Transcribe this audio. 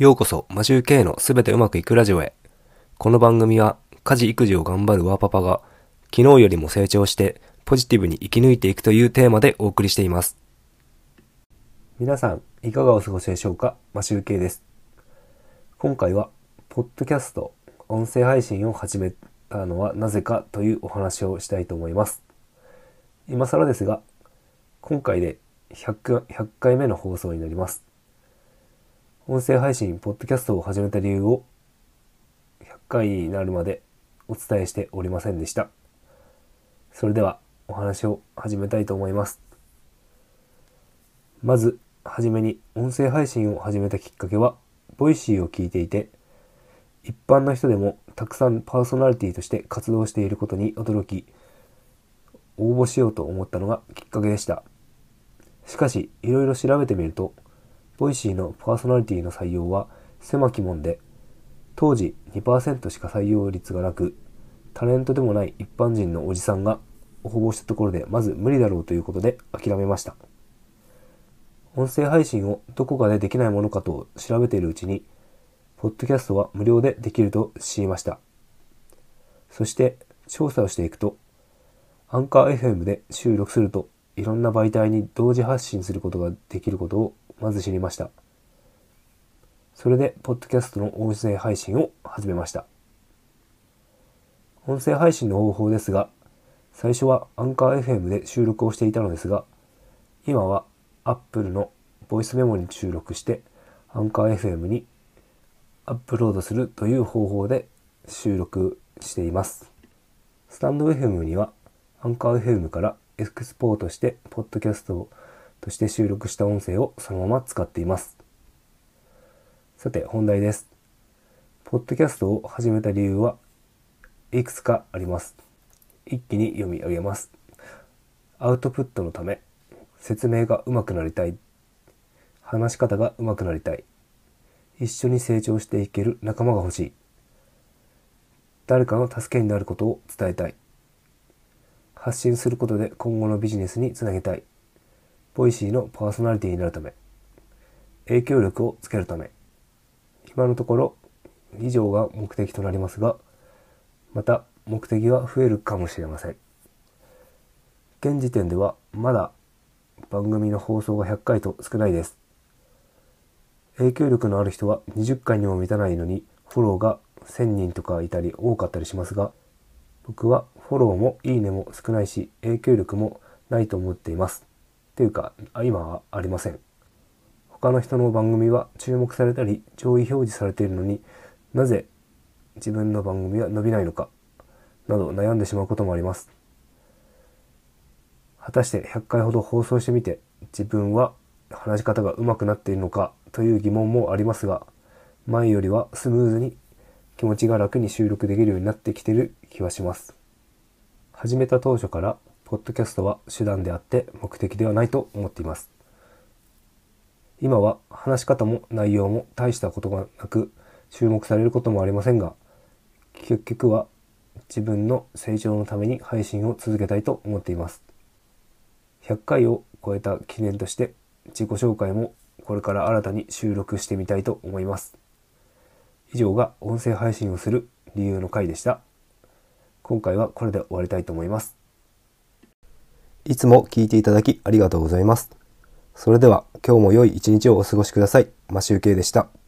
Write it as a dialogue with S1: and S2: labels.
S1: ようこそ、マジュー K のすべてうまくいくラジオへ。この番組は、家事育児を頑張るワーパパが、昨日よりも成長して、ポジティブに生き抜いていくというテーマでお送りしています。皆さん、いかがお過ごしでしょうか？マシュー K です。今回は、ポッドキャスト、音声配信を始めたのはなぜかというお話をしたいと思います。今更ですが、今回で 100, 100回目の放送になります。音声配信、ポッドキャストを始めた理由を100回になるまでお伝えしておりませんでした。それではお話を始めたいと思います。まず、はじめに音声配信を始めたきっかけは、ボイシーを聞いていて、一般の人でもたくさんパーソナリティとして活動していることに驚き、応募しようと思ったのがきっかけでした。しかし、いろいろ調べてみると、ボイシーのパーソナリティの採用は狭き門で、当時2%しか採用率がなく、タレントでもない一般人のおじさんが応募したところでまず無理だろうということで諦めました。音声配信をどこかでできないものかと調べているうちに、ポッドキャストは無料でできると知りました。そして調査をしていくと、アンカー FM で収録するといろんな媒体に同時発信することができることをまず知りました。それで、ポッドキャストの音声配信を始めました。音声配信の方法ですが、最初はアンカー FM で収録をしていたのですが、今は Apple のボイスメモに収録して、アンカー FM にアップロードするという方法で収録しています。スタンド FM にはアンカー FM からエクスポートして、ポッドキャストとして収録した音声をそのまま使っています。さて、本題です。ポッドキャストを始めた理由はいくつかあります。一気に読み上げます。アウトプットのため、説明が上手くなりたい。話し方が上手くなりたい。一緒に成長していける仲間が欲しい。誰かの助けになることを伝えたい。発信することで今後のビジネスにつなげたい。ボイシーのパーソナリティになるため。影響力をつけるため。今のところ以上が目的となりますが、また目的は増えるかもしれません。現時点ではまだ番組の放送が100回と少ないです。影響力のある人は20回にも満たないのにフォローが1000人とかいたり多かったりしますが、僕はフォローもいいねも少ないし影響力もないと思っています。というか、今はありません。他の人の番組は注目されたり上位表示されているのになぜ自分の番組は伸びないのかなど悩んでしまうこともあります。果たして100回ほど放送してみて自分は話し方が上手くなっているのかという疑問もありますが前よりはスムーズに気持ちが楽に収録できるようになってきてる気はします。始めた当初からポッドキャストは手段であって目的ではないと思っています。今は話し方も内容も大したことがなく注目されることもありませんが結局は自分の成長のために配信を続けたいと思っています。100回を超えた記念として自己紹介もこれから新たに収録してみたいと思います。以上が音声配信をする理由の回でした。今回はこれで終わりたいと思います。いつも聞いていただきありがとうございます。それでは今日も良い一日をお過ごしください。マシュウケイでした。